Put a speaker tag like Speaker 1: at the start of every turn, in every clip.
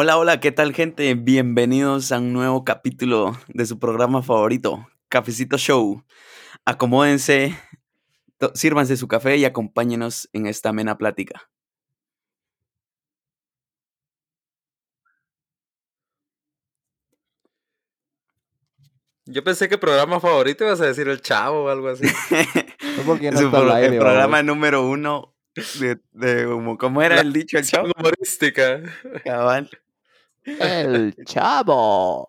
Speaker 1: Hola, hola, ¿qué tal gente? Bienvenidos a un nuevo capítulo de su programa favorito, Cafecito Show. Acomódense, sírvanse su café y acompáñenos en esta amena plática.
Speaker 2: Yo pensé que programa favorito ibas a decir el chavo o algo así.
Speaker 3: No porque no
Speaker 1: Su
Speaker 3: está al
Speaker 1: pro-
Speaker 3: aire,
Speaker 1: el programa número uno de, de como- ¿cómo era
Speaker 2: La
Speaker 1: el dicho el chavo?
Speaker 2: Humorística.
Speaker 1: Cabal,
Speaker 3: El chavo.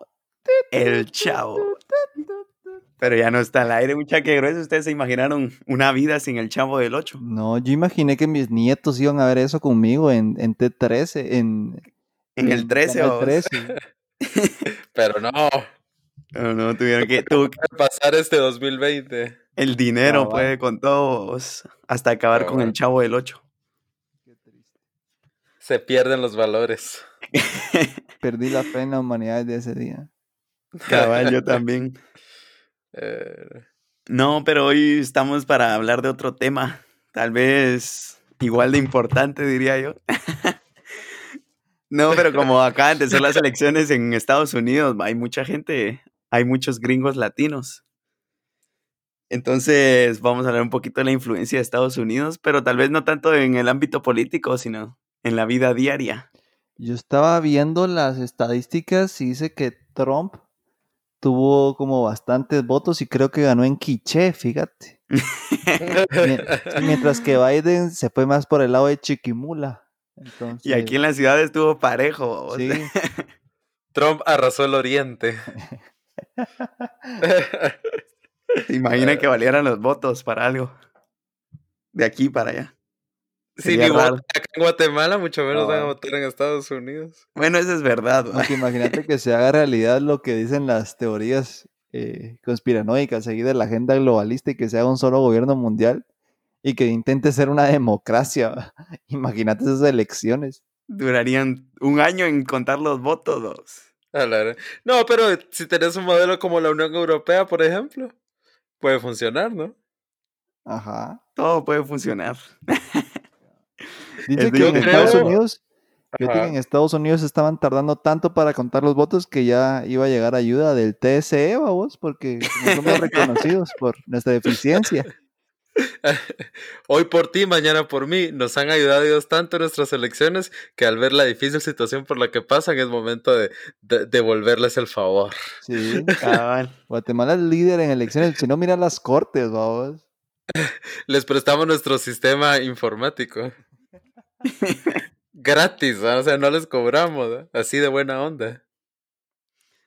Speaker 1: el chavo. Pero ya no está al aire, mucha que grueso. Ustedes se imaginaron una vida sin el chavo del 8.
Speaker 3: No, yo imaginé que mis nietos iban a ver eso conmigo en, en T13, en,
Speaker 1: En el 13
Speaker 3: Canal
Speaker 1: o
Speaker 3: 13.
Speaker 2: Pero no,
Speaker 1: No, no, tuvieron que. Tuvo que-
Speaker 2: pasar este 2020.
Speaker 1: el dinero
Speaker 3: Cabal.
Speaker 1: puede con todos hasta acabar con el chavo del 8.
Speaker 2: Se pierden los valores.
Speaker 3: Perdí la fe en la humanidad de ese día.
Speaker 1: Cabal, yo también.
Speaker 2: Eh,
Speaker 1: No, pero hoy estamos para hablar de otro tema. Tal vez igual de importante, diría yo. No, pero como acaban de ser las elecciones en Estados Unidos, hay mucha gente, hay muchos gringos latinos. Entonces vamos a hablar un poquito de la influencia de Estados Unidos, pero tal vez no tanto en el ámbito político, sino en la vida diaria.
Speaker 3: Yo estaba viendo las estadísticas y dice que Trump tuvo como bastantes votos y creo que ganó en Quiché, fíjate. Mie- Mientras que Biden se fue más por el lado de Chiquimula. Entonces,
Speaker 1: Y aquí en la ciudad estuvo parejo. o
Speaker 3: sí,
Speaker 1: sea,
Speaker 2: Trump arrasó el oriente.
Speaker 1: ¿te imaginas que valieran los votos para algo? De aquí para allá. Raro.
Speaker 2: votan acá en Guatemala, mucho menos van a votar en Estados Unidos.
Speaker 1: Bueno, eso es verdad.
Speaker 3: imagínate que se haga realidad lo que dicen las teorías eh, conspiranoicas, seguir de la agenda globalista y que se haga un solo gobierno mundial y que intente ser una democracia. Imagínate esas elecciones.
Speaker 1: Durarían un año en contar los votos. dos.
Speaker 2: No, pero si tenés un modelo como la Unión Europea, por ejemplo, puede funcionar, ¿no?
Speaker 3: Ajá.
Speaker 1: Todo puede funcionar.
Speaker 3: Dice
Speaker 1: Es
Speaker 3: que en Estados Unidos, que
Speaker 2: Ajá.
Speaker 3: en Estados Unidos estaban tardando tanto para contar los votos que ya iba a llegar ayuda del TSE, vos, porque no somos reconocidos por nuestra deficiencia.
Speaker 2: Hoy por ti, mañana por mí. Nos han ayudado Dios tanto en nuestras elecciones que al ver la difícil situación por la que pasan es momento de, de- devolverles el favor.
Speaker 3: Sí.
Speaker 1: Cabal.
Speaker 3: Guatemala es líder en elecciones. Si no, mira las cortes, vamos.
Speaker 2: Les prestamos nuestro sistema informático. Gratis, o sea, no les cobramos, ¿ah? así de buena onda.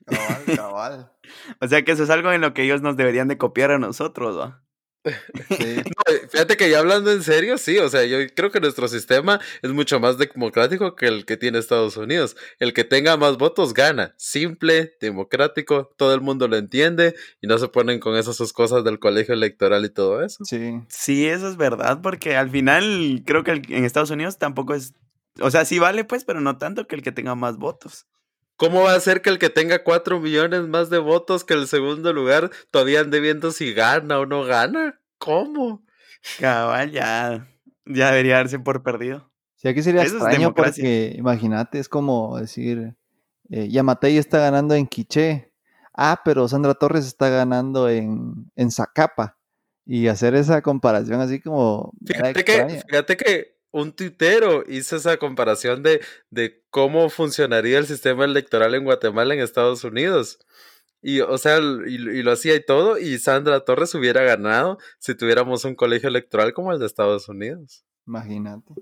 Speaker 3: Cabal, cabal.
Speaker 1: O sea que eso es algo en lo que ellos nos deberían de copiar a nosotros. ¿va?
Speaker 3: Sí.
Speaker 2: No, fíjate que ya hablando en serio, sí, o sea, yo creo que nuestro sistema es mucho más democrático que el que tiene Estados Unidos. El que tenga más votos gana. Simple, democrático, todo el mundo lo entiende y no se ponen con esas sus cosas del colegio electoral y todo eso.
Speaker 3: Sí.
Speaker 1: Sí, eso es verdad, porque al final creo que en Estados Unidos tampoco es. O sea, sí vale, pues, pero no tanto que el que tenga más votos.
Speaker 2: ¿Cómo va a ser que el que tenga cuatro millones más de votos que el segundo lugar todavía ande viendo si gana o no gana? ¿Cómo?
Speaker 1: Cabal, ya, ya debería darse por perdido.
Speaker 3: Sí, aquí sería
Speaker 1: Eso es
Speaker 3: extraño porque, imagínate, es como decir, eh, Yamatei está ganando en Quiché. Ah, pero Sandra Torres está ganando en, en Zacapa. Y hacer esa comparación así como... era
Speaker 2: Fíjate que, fíjate que un tuitero hizo esa comparación de, de cómo funcionaría el sistema electoral en Guatemala en Estados Unidos. Y, o sea, y, y lo hacía y todo, y Sandra Torres hubiera ganado si tuviéramos un colegio electoral como el de Estados Unidos.
Speaker 3: Imagínate.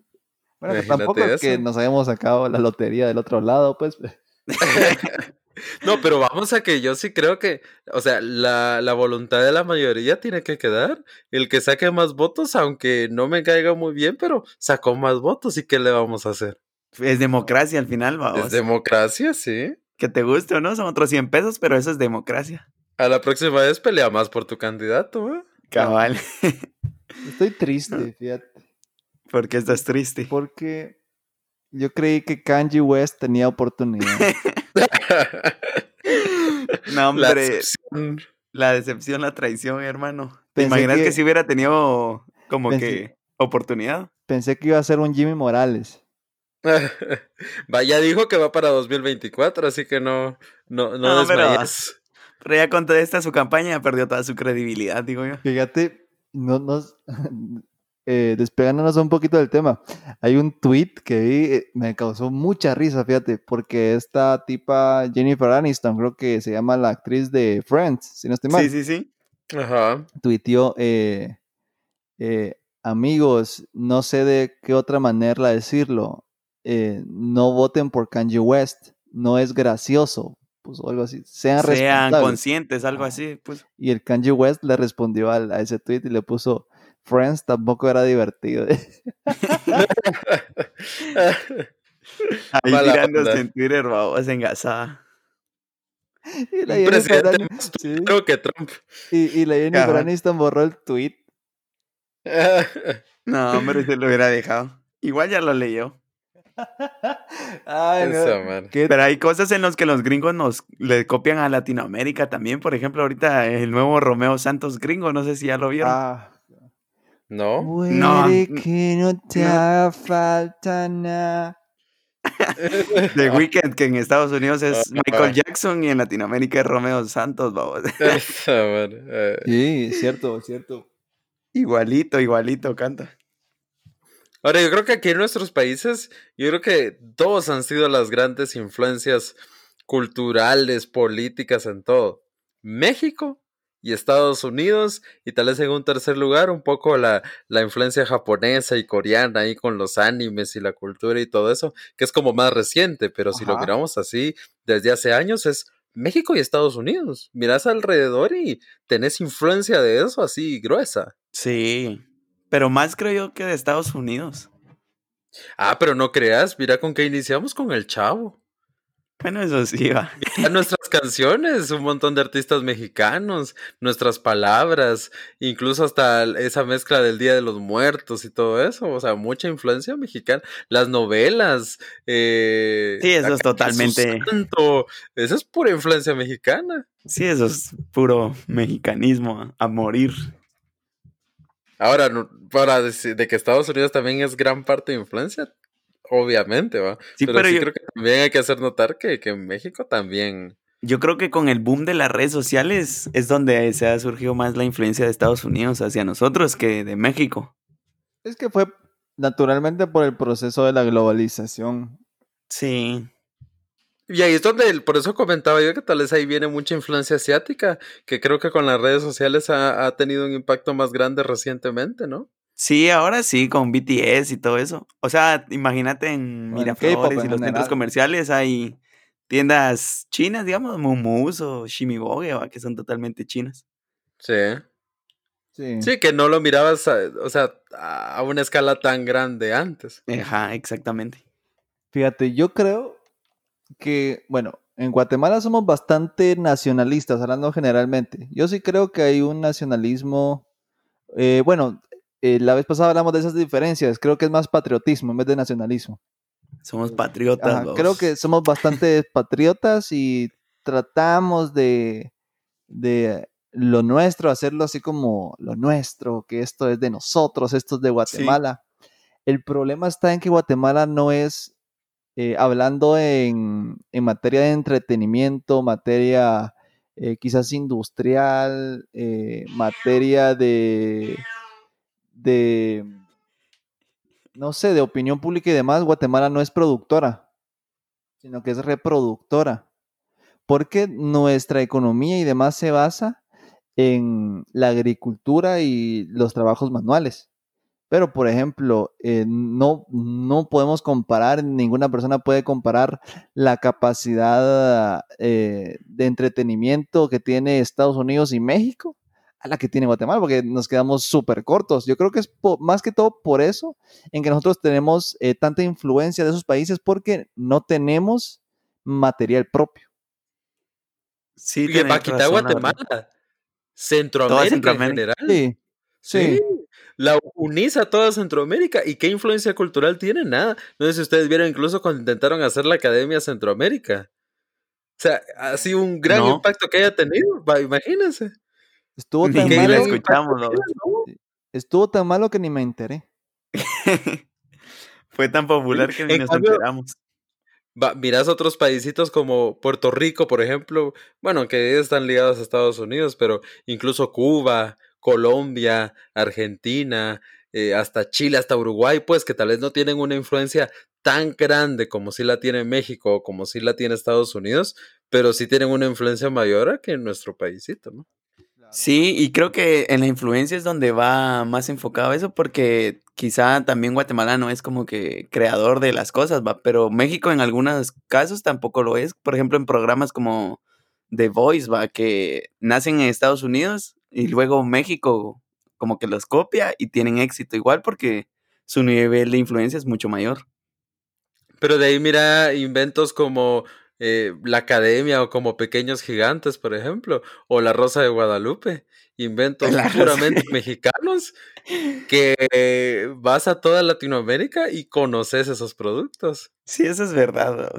Speaker 3: Bueno, pues
Speaker 2: Imagínate
Speaker 3: tampoco es que nos hayamos sacado la lotería del otro lado, pues.
Speaker 2: No, pero vamos a que yo sí creo que, o sea, la, la voluntad de la mayoría tiene que quedar. El que saque más votos, aunque no me caiga muy bien, pero sacó más votos, ¿y qué le vamos a hacer?
Speaker 1: Es democracia al final, vamos.
Speaker 2: Es democracia, sí.
Speaker 1: Que te guste o no, son otros 100 pesos, pero eso es democracia.
Speaker 2: A la próxima vez pelea más por tu candidato, ¿eh?
Speaker 1: Cabal.
Speaker 3: Estoy triste, fíjate.
Speaker 1: Porque estás triste.
Speaker 3: Porque yo creí que Kanye West tenía oportunidad.
Speaker 1: No,
Speaker 2: La
Speaker 1: hombre,
Speaker 2: excepción.
Speaker 1: la decepción, la traición, hermano. ¿Te
Speaker 3: Pensé
Speaker 1: imaginas que,
Speaker 3: que-
Speaker 1: si hubiera tenido como
Speaker 3: pensé-
Speaker 1: que oportunidad?
Speaker 3: Pensé que iba a ser un Jimmy Morales.
Speaker 2: Vaya, dijo que va para 2024, así que no, no, no,
Speaker 1: No, pero-. Pero ya con toda esta su campaña perdió toda su credibilidad, digo yo.
Speaker 3: Fíjate, no nos eh, despegándonos un poquito del tema. Hay un tweet que vi, eh, me causó mucha risa, fíjate, porque esta tipa Jennifer Aniston, creo que se llama la actriz de Friends, si no estoy mal,
Speaker 1: Sí, sí, sí.
Speaker 2: Ajá.
Speaker 3: tuiteó, eh, eh, amigos, no sé de qué otra manera decirlo, eh, no voten por Kanye West, no es gracioso, pues o algo así, sean,
Speaker 1: Sean conscientes, algo así, pues.
Speaker 3: Y el Kanye West le respondió al- a, ese tweet y le puso, Friends tampoco era divertido.
Speaker 1: Ahí
Speaker 2: Mala
Speaker 1: tirándose en Twitter, babos, engasada.
Speaker 3: y la
Speaker 2: Un presidente
Speaker 3: Aniston-
Speaker 2: más
Speaker 3: sí,
Speaker 2: Creo que Trump.
Speaker 3: y, y la Jennifer. Aniston borró el tweet.
Speaker 1: No, hombre, se lo hubiera dejado. Igual ya lo leyó.
Speaker 3: Ay, no,
Speaker 1: Pero hay cosas en las que los gringos nos le copian a Latinoamérica también. Por ejemplo, ahorita el nuevo Romeo Santos gringo, no sé si ya lo vieron.
Speaker 3: Ah,
Speaker 2: ¿No?
Speaker 3: puede
Speaker 1: No,
Speaker 3: que no te
Speaker 1: no.
Speaker 3: haga falta nada.
Speaker 1: The Weeknd, que en Estados Unidos es
Speaker 2: Ah.
Speaker 1: Michael Jackson y en Latinoamérica es Romeo Santos,
Speaker 2: madre. Eh,
Speaker 3: Sí, es cierto, es cierto.
Speaker 1: Igualito, igualito canta.
Speaker 2: Ahora, yo creo que aquí en nuestros países, yo creo que todos han sido las grandes influencias culturales, políticas, en todo. México y Estados Unidos, y tal vez en un tercer lugar, un poco la, la influencia japonesa y coreana ahí con los animes y la cultura y todo eso, que es como más reciente, pero si lo miramos así desde hace años es México y Estados Unidos. Mirás alrededor y tenés influencia de eso así gruesa.
Speaker 1: Sí, pero más creo yo que de Estados Unidos.
Speaker 2: Ah, pero no creas, mira con qué iniciamos con el chavo.
Speaker 1: Bueno, eso sí va.
Speaker 2: A nuestras canciones, un montón de artistas mexicanos, nuestras palabras, incluso hasta esa mezcla del Día de los Muertos y todo eso, o sea, mucha influencia mexicana, las novelas, eh,
Speaker 1: Sí, eso es totalmente-
Speaker 2: Santo, esa es pura influencia mexicana.
Speaker 1: Sí, eso es puro mexicanismo a morir.
Speaker 2: Ahora, para decir de que Estados Unidos también es gran parte de influencia, obviamente, va.
Speaker 1: Sí,
Speaker 2: pero,
Speaker 1: pero
Speaker 2: sí
Speaker 1: yo-
Speaker 2: creo que también hay que hacer notar que, que México también.
Speaker 1: Yo creo que con el boom de las redes sociales es donde se ha surgido más la influencia de Estados Unidos hacia nosotros que de México.
Speaker 3: Es que fue naturalmente por el proceso de la globalización.
Speaker 1: Sí,
Speaker 2: Y ahí es donde, el- por eso comentaba yo que tal vez ahí viene mucha influencia asiática, que creo que con las redes sociales ha, ha tenido un impacto más grande recientemente, ¿no?
Speaker 1: sí, ahora sí, con BTS y todo eso. O sea, imagínate en Miraflores y
Speaker 3: en
Speaker 1: los centros comerciales hay tiendas chinas, digamos, Mumus o Shimiboge, ¿va? que son totalmente chinas.
Speaker 2: Sí.
Speaker 3: Sí.
Speaker 2: Sí, que no lo mirabas, a- o sea, a a una escala tan grande antes.
Speaker 1: Ajá, exactamente.
Speaker 3: Fíjate, yo creo que, bueno, en Guatemala somos bastante nacionalistas, hablando generalmente. Yo sí creo que hay un nacionalismo, eh, bueno, eh, la vez pasada hablamos de esas diferencias, creo que es más patriotismo en vez de nacionalismo.
Speaker 1: Somos patriotas.
Speaker 3: Ajá, creo que somos bastante patriotas y tratamos de, de lo nuestro, hacerlo así como lo nuestro, que esto es de nosotros, esto es de Guatemala. El problema está en que Guatemala no es, eh, hablando en, en materia de entretenimiento, materia eh, quizás industrial, eh, materia de, de, no sé, de opinión pública y demás, Guatemala no es productora, sino que es reproductora. Porque nuestra economía y demás se basa en la agricultura y los trabajos manuales. Pero, por ejemplo, eh, no, no podemos comparar, ninguna persona puede comparar la capacidad eh, de entretenimiento que tiene Estados Unidos y México a la que tiene Guatemala, porque nos quedamos súper cortos. Yo creo que es po- más que todo por eso en que nosotros tenemos eh, tanta influencia de esos países, porque no tenemos material propio.
Speaker 1: Sí,
Speaker 2: que va a quitar. Guatemala. Centroamérica,
Speaker 1: Centroamérica.
Speaker 2: en general.
Speaker 3: Sí, sí.
Speaker 2: Sí, la unís a toda Centroamérica. ¿Y qué influencia cultural tiene? Nada. No sé si ustedes vieron incluso cuando intentaron hacer la Academia Centroamérica. O sea, ha sido un gran
Speaker 1: No.
Speaker 2: impacto que haya tenido. Imagínense.
Speaker 3: Estuvo
Speaker 1: Ni
Speaker 3: tan
Speaker 1: la
Speaker 3: malo,
Speaker 1: escuchamos,
Speaker 3: estuvo tan malo que ni me enteré.
Speaker 1: Fue tan popular que ni
Speaker 2: En
Speaker 1: nos
Speaker 2: cambio-
Speaker 1: enteramos.
Speaker 2: Va, miras otros paísitos como Puerto Rico, por ejemplo, bueno, que están ligados a Estados Unidos, pero incluso Cuba, Colombia, Argentina, eh, hasta Chile, hasta Uruguay, pues que tal vez no tienen una influencia tan grande como si la tiene México o como si la tiene Estados Unidos, pero sí tienen una influencia mayor que en nuestro paísito, ¿no?
Speaker 1: Sí, y creo que en la influencia es donde va más enfocado eso, porque quizá también Guatemala no es como que creador de las cosas, va, pero México en algunos casos tampoco lo es. Por ejemplo, en programas como The Voice, va, que nacen en Estados Unidos y luego México como que los copia y tienen éxito igual porque su nivel de influencia es mucho mayor.
Speaker 2: Pero de ahí mira inventos como eh, la Academia o como Pequeños Gigantes, por ejemplo, o La Rosa de Guadalupe, inventos
Speaker 1: La Rosa-
Speaker 2: puramente mexicanos que eh, vas a toda Latinoamérica y conoces esos productos.
Speaker 1: Sí, eso es verdad.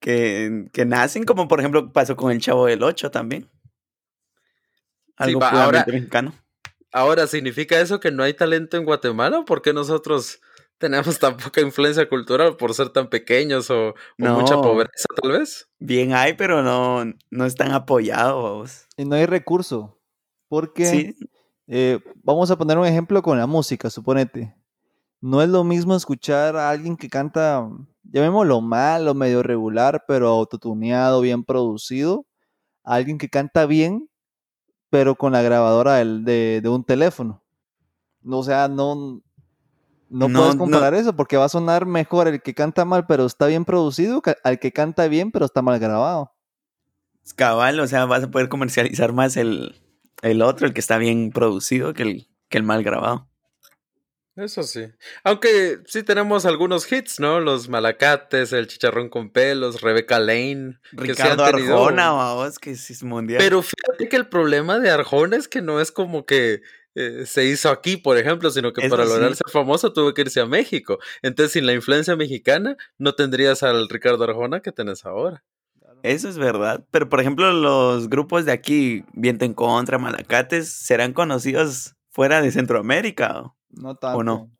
Speaker 1: Que, que nacen como por ejemplo pasó con el Chavo del Ocho también. Algo
Speaker 2: va,
Speaker 1: puramente
Speaker 2: ahora-
Speaker 1: mexicano.
Speaker 2: Ahora, ¿significa eso que no hay talento en Guatemala? ¿Por qué nosotros tenemos tan poca influencia cultural por ser tan pequeños o, o mucha pobreza, tal vez?
Speaker 1: Bien hay, pero no, no están apoyados.
Speaker 3: Y no hay recurso. Porque
Speaker 1: Sí,
Speaker 3: eh, vamos a poner un ejemplo con la música, suponete. No es lo mismo escuchar a alguien que canta, llamémoslo mal o medio regular, pero autotuneado, bien producido, a alguien que canta bien, pero con la grabadora del- de, de un teléfono. No, O sea, no, no,
Speaker 1: No,
Speaker 3: puedes
Speaker 1: no.
Speaker 3: comparar eso porque va a sonar mejor el que canta mal, pero está bien producido, que al que canta bien, pero está mal grabado.
Speaker 1: es cabal, o sea, vas a poder comercializar más el, el otro, el que está bien producido, que el, que el mal grabado.
Speaker 2: Eso sí. Aunque sí tenemos algunos hits, ¿no? Los Malacates, El Chicharrón con Pelos, Rebecca Lane. que
Speaker 1: Ricardo
Speaker 2: tenido-
Speaker 1: Arjona, vamos, que es mundial.
Speaker 2: Pero fíjate que el problema de Arjona es que no es como que eh, se hizo aquí, por ejemplo, sino que
Speaker 1: Eso
Speaker 2: para lograr
Speaker 1: sí.
Speaker 2: ser famoso tuvo que irse a México. Entonces, sin la influencia mexicana, no tendrías al Ricardo Arjona que tenés ahora.
Speaker 1: Eso es verdad. Pero, por ejemplo, los grupos de aquí, Viento en Contra, Malacates, serán conocidos fuera de Centroamérica. ¿o?
Speaker 3: No tanto.
Speaker 1: no?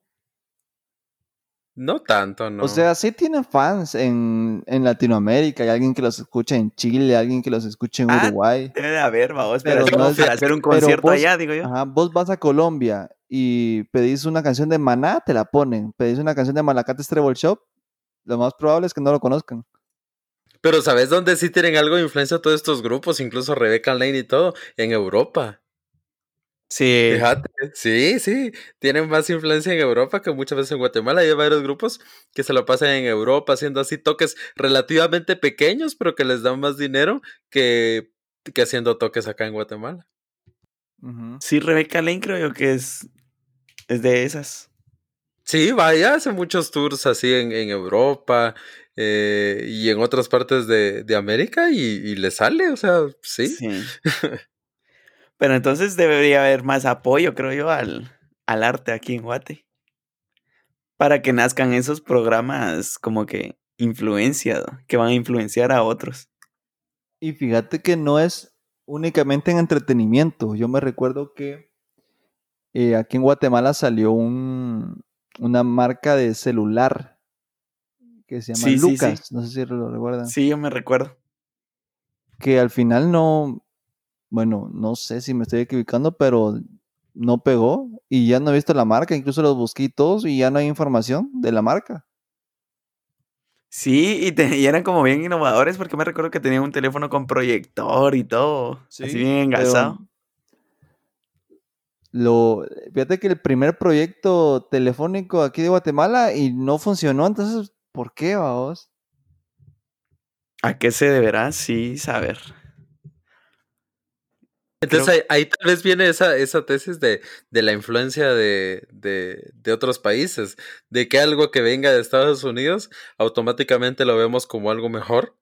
Speaker 2: No tanto, ¿no?
Speaker 3: O sea, sí tienen fans en, en Latinoamérica. Hay alguien que los escucha en Chile, alguien que los escucha en
Speaker 1: Ah,
Speaker 3: Uruguay.
Speaker 1: Debe de haber, vamos,
Speaker 3: Pero
Speaker 1: pero,
Speaker 3: no es-
Speaker 1: hacer un concierto
Speaker 3: vos-
Speaker 1: allá, digo yo.
Speaker 3: Ajá, vos vas a Colombia y pedís una canción de Maná, te la ponen. Pedís una canción de Malacates Treble Shop, lo más probable es que no lo conozcan.
Speaker 2: Pero ¿sabes dónde sí tienen algo de influencia todos estos grupos? Incluso Rebecca Lane y todo. En Europa.
Speaker 1: Sí.
Speaker 2: Fíjate, sí, sí, tienen más influencia en Europa que muchas veces en Guatemala. Hay varios grupos que se lo pasan en Europa haciendo así toques relativamente pequeños, pero que les dan más dinero que, que haciendo toques acá en Guatemala.
Speaker 1: Sí, Rebeca Lane creo que es, es de esas.
Speaker 2: Sí, vaya, hace muchos tours así en, en Europa eh, y en otras partes de, de América y, y le sale, o sea, sí.
Speaker 1: Pero entonces debería haber más apoyo, creo yo, al, al arte aquí en Guate. Para que nazcan esos programas como que influencia, que van a influenciar a otros.
Speaker 3: Y fíjate que no es únicamente en entretenimiento. Yo me recuerdo que eh, aquí en Guatemala salió un, una marca de celular que se llama
Speaker 1: Sí, sí, sí.
Speaker 3: Lucas. No sé si lo recuerdan.
Speaker 1: Sí, yo me recuerdo.
Speaker 3: que al final no, bueno, no sé si me estoy equivocando, pero no pegó y ya no he visto la marca, incluso los busqué y todos y ya no hay información de la marca.
Speaker 1: Sí, y, te- y eran como bien innovadores porque me recuerdo que tenían un teléfono con proyector y todo.
Speaker 3: Sí,
Speaker 1: así bien engasado.
Speaker 3: Lo, fíjate que el primer proyecto telefónico aquí de Guatemala y no funcionó, entonces, ¿por qué, vamos?
Speaker 1: ¿A qué se deberá? Sí, saber.
Speaker 2: Entonces ahí, ahí tal vez viene esa, esa tesis de, de la influencia de, de, de otros países, de que algo que venga de Estados Unidos automáticamente lo vemos como algo mejor,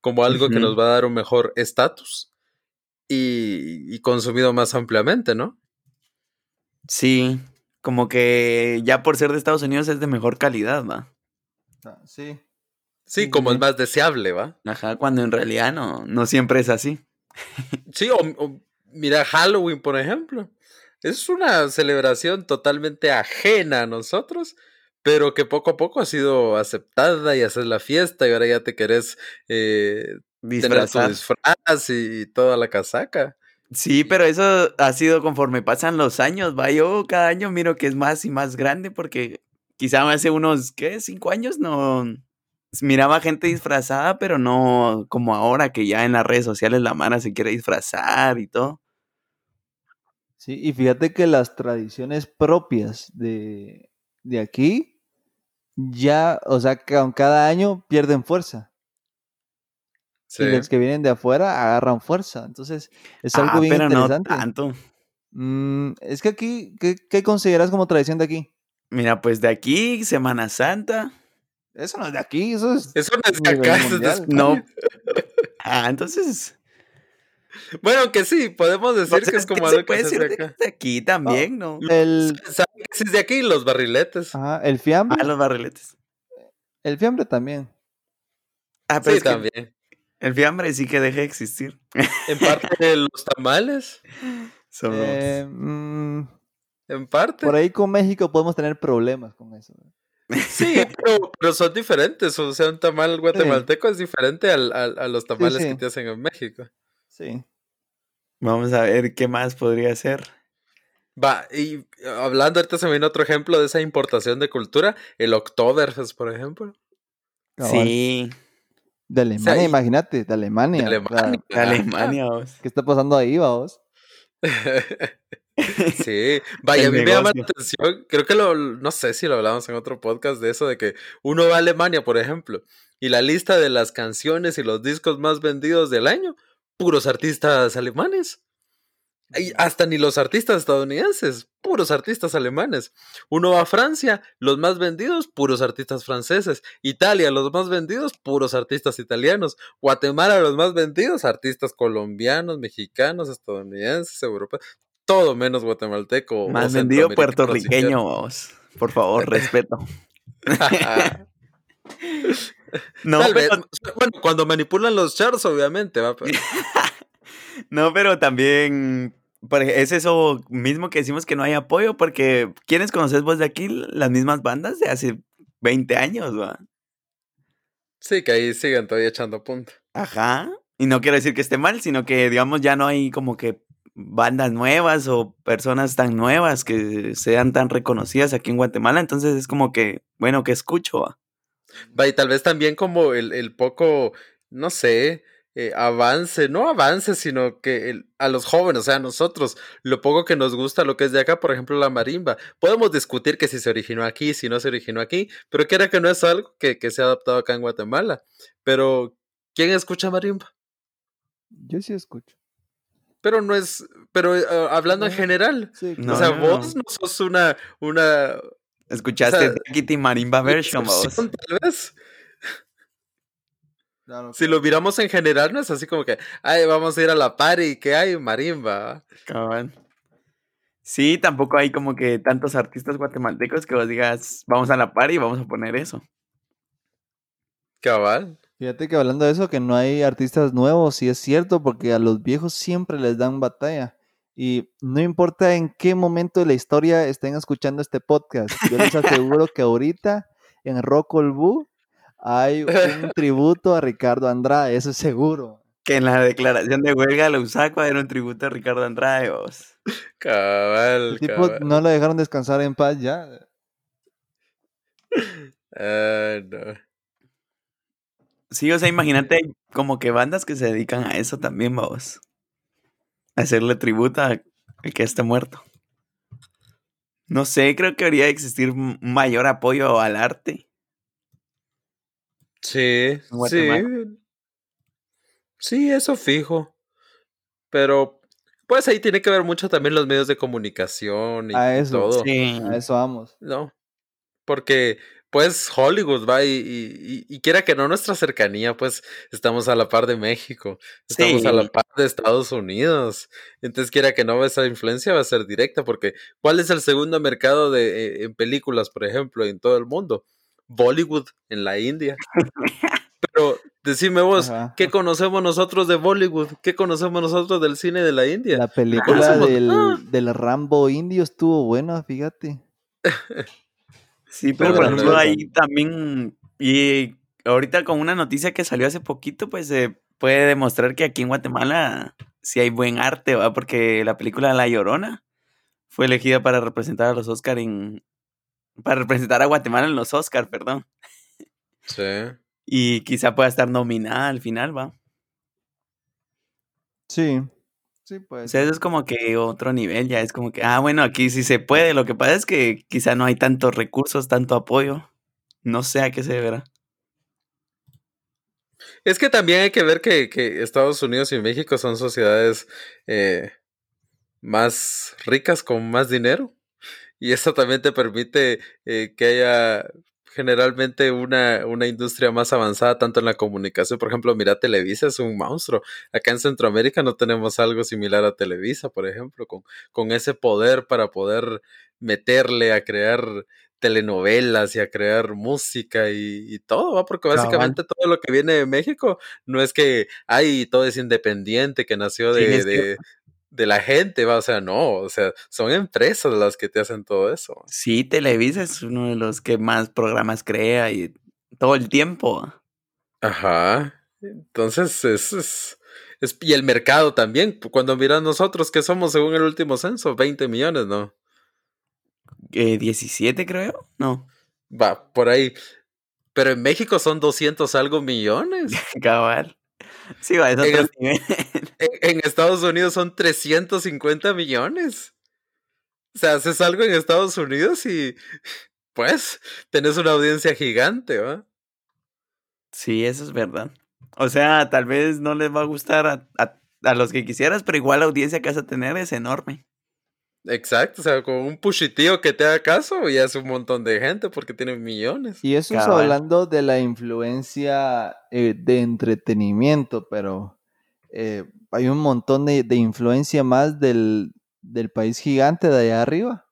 Speaker 2: como algo que nos va a dar un mejor estatus y, y consumido más ampliamente, ¿no?
Speaker 1: Sí, como que ya por ser de Estados Unidos es de mejor calidad, ¿va?
Speaker 3: Sí.
Speaker 2: Sí,
Speaker 3: Sí,
Speaker 2: como es más deseable, ¿va?
Speaker 1: Ajá, cuando en realidad no, no siempre es así.
Speaker 2: Sí, o, o mira Halloween, por ejemplo. Es una celebración totalmente ajena a nosotros, pero que poco a poco ha sido aceptada y haces la fiesta y ahora ya te querés eh, tener tu disfraz y, toda la casaca.
Speaker 1: Sí, pero eso ha sido conforme pasan los años, va. Yo cada año miro que es más y más grande porque quizá hace unos, ¿qué? Cinco años no miraba gente disfrazada, pero no como ahora que ya en las redes sociales la mara se quiere disfrazar y todo.
Speaker 3: Sí, y fíjate que las tradiciones propias de, de aquí ya, o sea, con cada año pierden fuerza.
Speaker 2: Sí.
Speaker 3: Y los que vienen de afuera agarran fuerza. Entonces, es algo
Speaker 1: Ah,
Speaker 3: bien
Speaker 1: pero no
Speaker 3: interesante.
Speaker 1: tanto.
Speaker 3: Mm, es que aquí, ¿qué, qué consideras como tradición de aquí?
Speaker 1: Mira, pues de aquí, Semana Santa.
Speaker 3: Eso no es de aquí, eso es.
Speaker 2: Eso no es de acá, eso es de
Speaker 3: mundial.
Speaker 2: España.
Speaker 1: No. Ah, entonces.
Speaker 2: Bueno, que sí, podemos decir que es como algo que
Speaker 1: puede
Speaker 2: se hace
Speaker 1: decir de,
Speaker 2: acá.
Speaker 1: de aquí también, ¿no?
Speaker 3: El,
Speaker 2: ¿Saben que sí es de aquí? Los barriletes.
Speaker 3: ajá, el fiambre.
Speaker 1: Ah, los barriletes.
Speaker 3: El fiambre también.
Speaker 1: Ah, pero
Speaker 2: Sí,
Speaker 1: es que
Speaker 2: también.
Speaker 1: el fiambre sí que deja de existir.
Speaker 2: En parte de los tamales.
Speaker 1: Son
Speaker 3: Eh, mm,
Speaker 2: En parte.
Speaker 3: por ahí con México podemos tener problemas con eso.
Speaker 2: Sí, pero, pero son diferentes. O sea, un tamal guatemalteco es diferente al, al- a los tamales
Speaker 3: sí.
Speaker 2: que te hacen en México.
Speaker 3: Sí.
Speaker 1: Vamos a ver qué más podría ser.
Speaker 2: Va, y hablando, ahorita se me viene otro ejemplo de esa importación de cultura, el Oktoberfest, por ejemplo.
Speaker 1: Sí,
Speaker 3: De Alemania, imagínate, de Alemania.
Speaker 2: De
Speaker 3: o sea,
Speaker 2: Alemania.
Speaker 1: de Alemania. vos.
Speaker 3: ¿Qué está pasando ahí, vamos?
Speaker 2: Sí, vaya, a mí me llama la atención, creo que lo, no sé si lo hablamos en otro podcast de eso, de que uno va a Alemania, por ejemplo, y la lista de las canciones y los discos más vendidos del año, puros artistas alemanes. Y hasta ni los artistas estadounidenses, puros artistas alemanes. Uno va a Francia, los más vendidos, puros artistas franceses. Italia, los más vendidos, puros artistas italianos. Guatemala, los más vendidos, artistas colombianos, mexicanos, estadounidenses, europeos. Todo menos guatemalteco.
Speaker 1: Más vendido puertorriqueño. Por favor, respeto. No,
Speaker 2: Tal vez.
Speaker 1: pero,
Speaker 2: Bueno, cuando manipulan los charts, obviamente, va. pero-
Speaker 1: no, pero también es eso mismo que decimos que no hay apoyo, porque ¿quiénes conoces vos de aquí? Las mismas bandas de hace 20 años, va.
Speaker 2: Sí, que ahí siguen todavía echando punta.
Speaker 1: Ajá. Y no quiero decir que esté mal, sino que, digamos, ya no hay como que bandas nuevas o personas tan nuevas que sean tan reconocidas aquí en Guatemala. Entonces es como que, bueno, que escucho, va.
Speaker 2: Y tal vez también como el, el poco, no sé, eh, avance, no avance, sino que el- a los jóvenes, o sea, a nosotros, lo poco que nos gusta lo que es de acá, por ejemplo, la marimba. Podemos discutir que si se originó aquí, si no se originó aquí, pero que era que no es algo que, que se ha adaptado acá en Guatemala. Pero, ¿quién escucha marimba?
Speaker 3: Yo sí escucho.
Speaker 2: Pero no es, pero eh, hablando en general.
Speaker 3: Sí,
Speaker 2: o sea,
Speaker 1: no,
Speaker 2: vos
Speaker 1: no.
Speaker 2: no sos una, una
Speaker 1: Escuchaste
Speaker 2: O sea,
Speaker 1: Kitty Marimba version,
Speaker 2: tal vez. Si lo miramos en general, no es así como que, ay, vamos a ir a la party, que hay marimba.
Speaker 1: Cabal. Sí, tampoco hay como que tantos artistas guatemaltecos que vos digas, vamos a la par y vamos a poner eso.
Speaker 2: Cabal.
Speaker 3: Fíjate que hablando de eso, que no hay artistas nuevos, sí es cierto, porque a los viejos siempre les dan batalla. Y no importa en qué momento de la historia estén escuchando este podcast, yo les aseguro que ahorita en Rock All Boo hay un tributo a Ricardo Andrade, eso es seguro.
Speaker 1: Que en la declaración de huelga de Lausaco era un tributo a Ricardo Andrade, vos.
Speaker 2: Cabal,
Speaker 3: El tipo
Speaker 2: cabal.
Speaker 3: no lo dejaron descansar en paz ya.
Speaker 2: No.
Speaker 1: Sí, o sea, imagínate como que bandas que se dedican a eso también, vos. Hacerle tributo a que esté muerto. No sé, creo que debería existir mayor apoyo al arte.
Speaker 2: Sí, sí. Sí, eso fijo. Pero, pues ahí tiene que ver mucho también los medios de comunicación y,
Speaker 3: A
Speaker 2: y
Speaker 3: eso,
Speaker 2: todo.
Speaker 1: Sí.
Speaker 3: A eso vamos.
Speaker 2: No. Porque, pues, Hollywood va y, y, y- y quiera que no, nuestra cercanía, pues, estamos a la par de México. Estamos a la par de Estados Unidos. Entonces, quiera que no, esa influencia va a ser directa. Porque, ¿cuál es el segundo mercado de, eh, en películas, por ejemplo, en todo el mundo? Bollywood, en la India. Pero, decime vos,
Speaker 3: Ajá.
Speaker 2: ¿qué conocemos nosotros de Bollywood? ¿Qué conocemos nosotros del cine de la India?
Speaker 3: La película del,
Speaker 2: ah.
Speaker 3: del Rambo indio estuvo buena, fíjate.
Speaker 1: Sí, pero por ejemplo ahí también, y ahorita con una noticia que salió hace poquito, pues se puede demostrar que aquí en Guatemala sí hay buen arte, ¿va? Porque la película La Llorona fue elegida para representar a los Oscar en... para representar a Guatemala en los Oscar, perdón.
Speaker 2: Sí.
Speaker 1: Y quizá pueda estar nominada al final, ¿va?
Speaker 3: Sí. Sí, pues.
Speaker 1: O sea, eso es como que otro nivel, ya es como que, ah, bueno, aquí sí se puede. Lo que pasa es que quizá no hay tantos recursos, tanto apoyo. No sé a qué se deberá.
Speaker 2: Es que también hay que ver que, que Estados Unidos y México son sociedades eh, más ricas con más dinero. Y eso también te permite eh, que haya generalmente una, una industria más avanzada tanto en la comunicación. Por ejemplo, mira, Televisa es un monstruo. Acá en Centroamérica no tenemos algo similar a Televisa, por ejemplo, con, con ese poder para poder meterle a crear telenovelas y a crear música y, y todo, ¿va? Porque
Speaker 1: Cabal.
Speaker 2: básicamente todo lo que viene de México no es que, ay, todo es independiente, que nació de. De la gente, ¿va? O sea, no, o sea, son empresas las que te hacen todo eso.
Speaker 1: Sí, Televisa es uno de los que más programas crea y todo el tiempo.
Speaker 2: Ajá. Entonces, es, es, es- y el mercado también. Cuando miran nosotros, que somos según el último censo? 20 millones, ¿no?
Speaker 1: Eh, 17 creo, no,
Speaker 2: Va, por ahí. Pero en México son 200 algo millones.
Speaker 1: cabal. Sí, va, es
Speaker 2: En
Speaker 1: otro
Speaker 2: el-
Speaker 1: nivel.
Speaker 2: En, en Estados Unidos son 350 millones. O sea, haces algo en Estados Unidos y pues tenés una audiencia gigante, ¿va?
Speaker 1: Sí, eso es verdad. O sea, tal vez no les va a gustar a, a- a los que quisieras, pero igual la audiencia que vas a tener es enorme.
Speaker 2: Exacto, o sea, con un pushitío que te haga caso ya es un montón de gente porque tiene millones.
Speaker 3: Y eso es
Speaker 1: Cabal.
Speaker 3: hablando de la influencia eh, de entretenimiento, pero eh, hay un montón de, de influencia más del, del país gigante de allá arriba.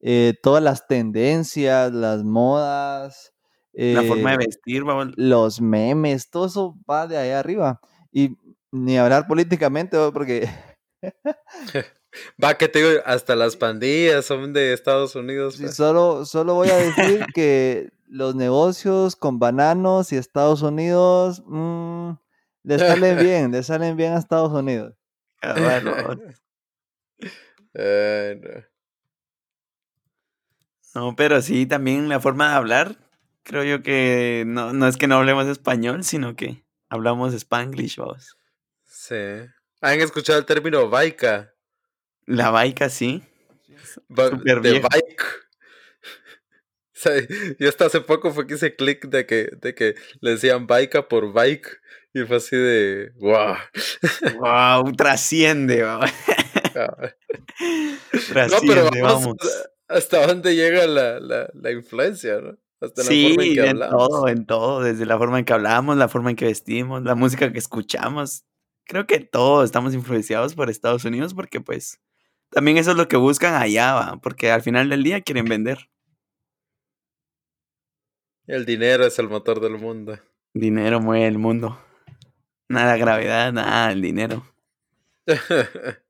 Speaker 3: Eh, todas las tendencias, las modas,
Speaker 1: La forma de vestir, va,
Speaker 3: los memes, todo eso va de allá arriba. Y ni hablar políticamente, ¿va? porque
Speaker 2: Va, que te digo, hasta las pandillas son de Estados Unidos.
Speaker 3: Sí,
Speaker 2: pues.
Speaker 3: solo, solo voy a decir que los negocios con bananos y Estados Unidos mm, le salen bien, le salen bien a Estados Unidos.
Speaker 2: Ay, no.
Speaker 1: No, pero sí, también la forma de hablar, creo yo que no, no es que no hablemos español, sino que hablamos spanglish, vamos.
Speaker 2: Sí. ¿Han escuchado el término baica?
Speaker 1: La baica sí.
Speaker 2: Ba-
Speaker 1: Súper
Speaker 2: de
Speaker 1: viejo.
Speaker 2: bike. O sea, yo hasta hace poco fue que hice clic de que, de que le decían baica por bike. Y fue así de, wow.
Speaker 1: Wow, trasciende, vamos.
Speaker 2: No,
Speaker 1: Trasciende,
Speaker 2: pero vamos,
Speaker 1: vamos.
Speaker 2: hasta dónde llega la, la, la influencia, ¿no? Hasta la
Speaker 1: Sí,
Speaker 2: forma en que
Speaker 1: en
Speaker 2: hablamos.
Speaker 1: todo, en todo, desde la forma en que hablamos, la forma en que vestimos, la música que escuchamos. Creo que todos estamos influenciados por Estados Unidos porque pues también eso es lo que buscan allá, ¿va? porque al final del día quieren vender
Speaker 2: El dinero es el motor del mundo.
Speaker 1: dinero, mueve el mundo. Nada gravedad, nada el dinero.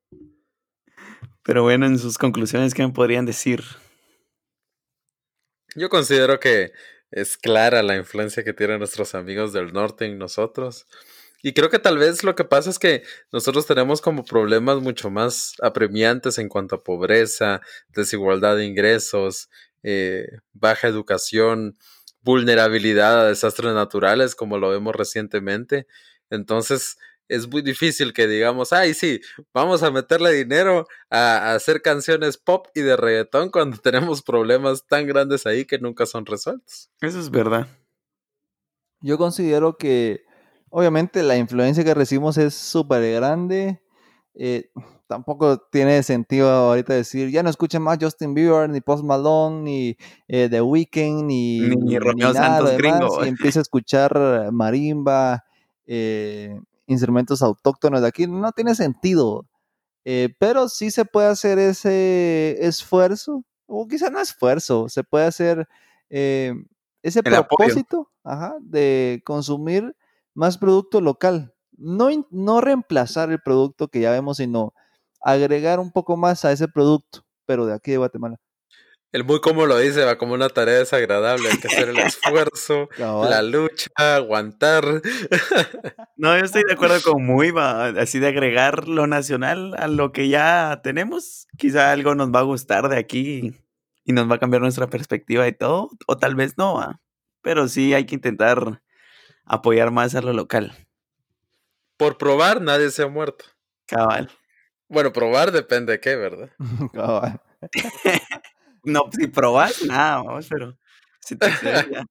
Speaker 1: Pero bueno, en sus conclusiones, ¿qué me podrían decir?
Speaker 2: Yo considero que es clara la influencia que tienen nuestros amigos del norte en nosotros. Y creo que tal vez lo que pasa es que nosotros tenemos como problemas mucho más apremiantes en cuanto a pobreza, desigualdad de ingresos, eh, baja educación, vulnerabilidad a desastres naturales, como lo vemos recientemente. Entonces es muy difícil que digamos, ay, sí, vamos a meterle dinero a, a hacer canciones pop y de reggaetón cuando tenemos problemas tan grandes ahí que nunca son resueltos.
Speaker 1: Eso es verdad.
Speaker 3: Yo considero que obviamente la influencia que recibimos es súper grande. eh, tampoco tiene sentido ahorita decir, ya no escuchen más Justin Bieber, ni Post Malone, ni eh, The Weeknd, ni,
Speaker 1: Ni Romeo Santos gringo.
Speaker 3: Y empieza a escuchar marimba, eh, instrumentos autóctonos de aquí. No tiene sentido. Pero sí se puede hacer ese esfuerzo, o quizá no esfuerzo, se puede hacer ese
Speaker 1: El
Speaker 3: propósito ajá, de consumir más producto local. No, no reemplazar el producto que ya vemos, sino agregar un poco más a ese producto, pero de aquí de Guatemala.
Speaker 2: El muy como lo dice, va como una tarea desagradable. Hay que hacer el esfuerzo, la lucha, aguantar.
Speaker 1: No, yo estoy de acuerdo con muy, va, así de agregar lo nacional a lo que ya tenemos. Quizá algo nos va a gustar de aquí y nos va a cambiar nuestra perspectiva y todo, o tal vez no, va. pero sí hay que intentar apoyar más a lo local.
Speaker 2: Por probar, nadie se ha muerto.
Speaker 1: Cabal.
Speaker 2: Bueno, probar depende de qué, ¿verdad?
Speaker 3: Cabal.
Speaker 1: No, si probas, nada, vamos, pero si te ya.